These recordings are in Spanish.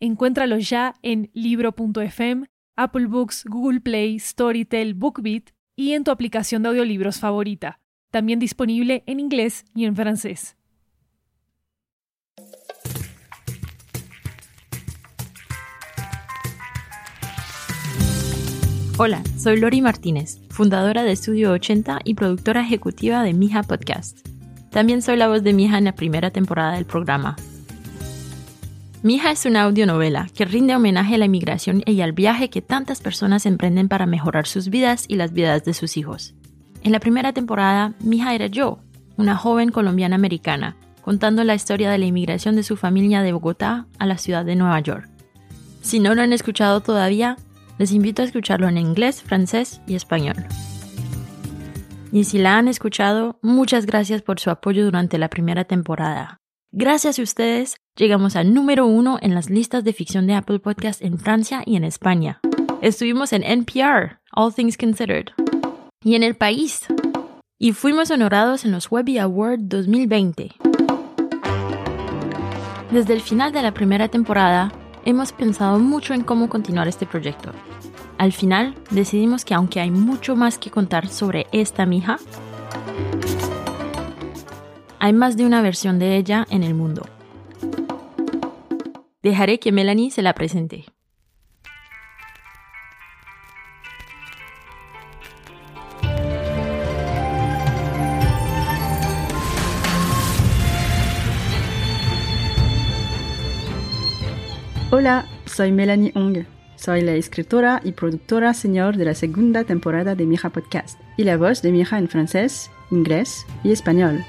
Encuéntralo ya en libro.fm, Apple Books, Google Play, Storytel, BookBeat y en tu aplicación de audiolibros favorita. También disponible en inglés y en francés. Hola, soy Lori Martínez, fundadora de Estudio 80 y productora ejecutiva de Mija Podcast. También soy la voz de Mija en la primera temporada del programa, Mija es una audionovela que rinde homenaje a la inmigración y al viaje que tantas personas emprenden para mejorar sus vidas y las vidas de sus hijos. En la primera temporada, Mija era yo, una joven colombiana americana, contando la historia de la inmigración de su familia de Bogotá a la ciudad de Nueva York. Si no lo han escuchado todavía, les invito a escucharlo en inglés, francés y español. Y si la han escuchado, muchas gracias por su apoyo durante la primera temporada. Gracias a ustedes, llegamos al número uno en las listas de ficción de Apple Podcast en Francia y en España. Estuvimos en NPR, All Things Considered, y en el país. Y fuimos honorados en los Webby Award 2020. Desde el final de la primera temporada, hemos pensado mucho en cómo continuar este proyecto. Al final, decidimos que aunque hay mucho más que contar sobre esta mija, hay más de una versión de ella en el mundo. Dejaré que Melanie se la presente. Hola, soy Melanie Ong. Soy la escritora y productora señor de la segunda temporada de Mija Podcast y la voz de Mija en francés, inglés y español.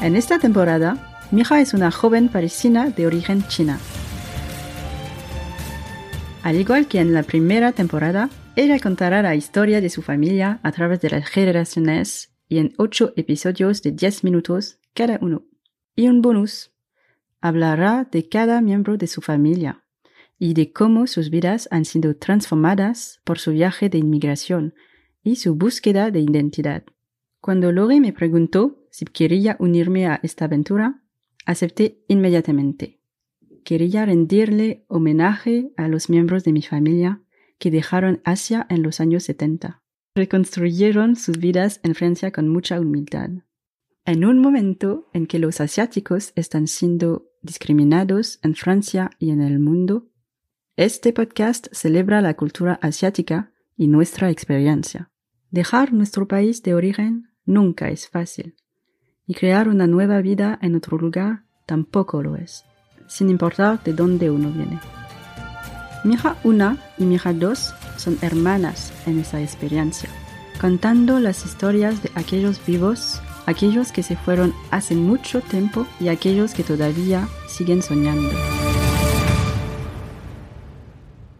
En esta temporada, Mija es una joven parisina de origen china. Al igual que en la primera temporada, ella contará la historia de su familia a través de las generaciones y en ocho episodios de 10 minutos cada uno. Y un bonus. Hablará de cada miembro de su familia y de cómo sus vidas han sido transformadas por su viaje de inmigración y su búsqueda de identidad. Cuando Lori me preguntó si quería unirme a esta aventura, acepté inmediatamente. Quería rendirle homenaje a los miembros de mi familia que dejaron Asia en los años 70. Reconstruyeron sus vidas en Francia con mucha humildad. En un momento en que los asiáticos están siendo discriminados en Francia y en el mundo, este podcast celebra la cultura asiática y nuestra experiencia. Dejar nuestro país de origen nunca es fácil y crear una nueva vida en otro lugar tampoco lo es, sin importar de dónde uno viene. Mi hija 1 y mi hija 2 son hermanas en esa experiencia, contando las historias de aquellos vivos, aquellos que se fueron hace mucho tiempo y aquellos que todavía siguen soñando.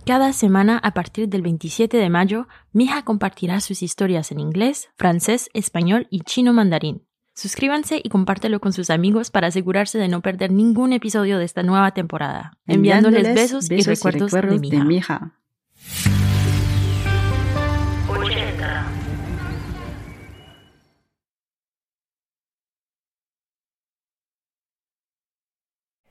Cada semana a partir del 27 de mayo, Mija compartirá sus historias en inglés, francés, español y chino mandarín. Suscríbanse y compártelo con sus amigos para asegurarse de no perder ningún episodio de esta nueva temporada. Enviándoles, besos, y recuerdos, de, mi hija.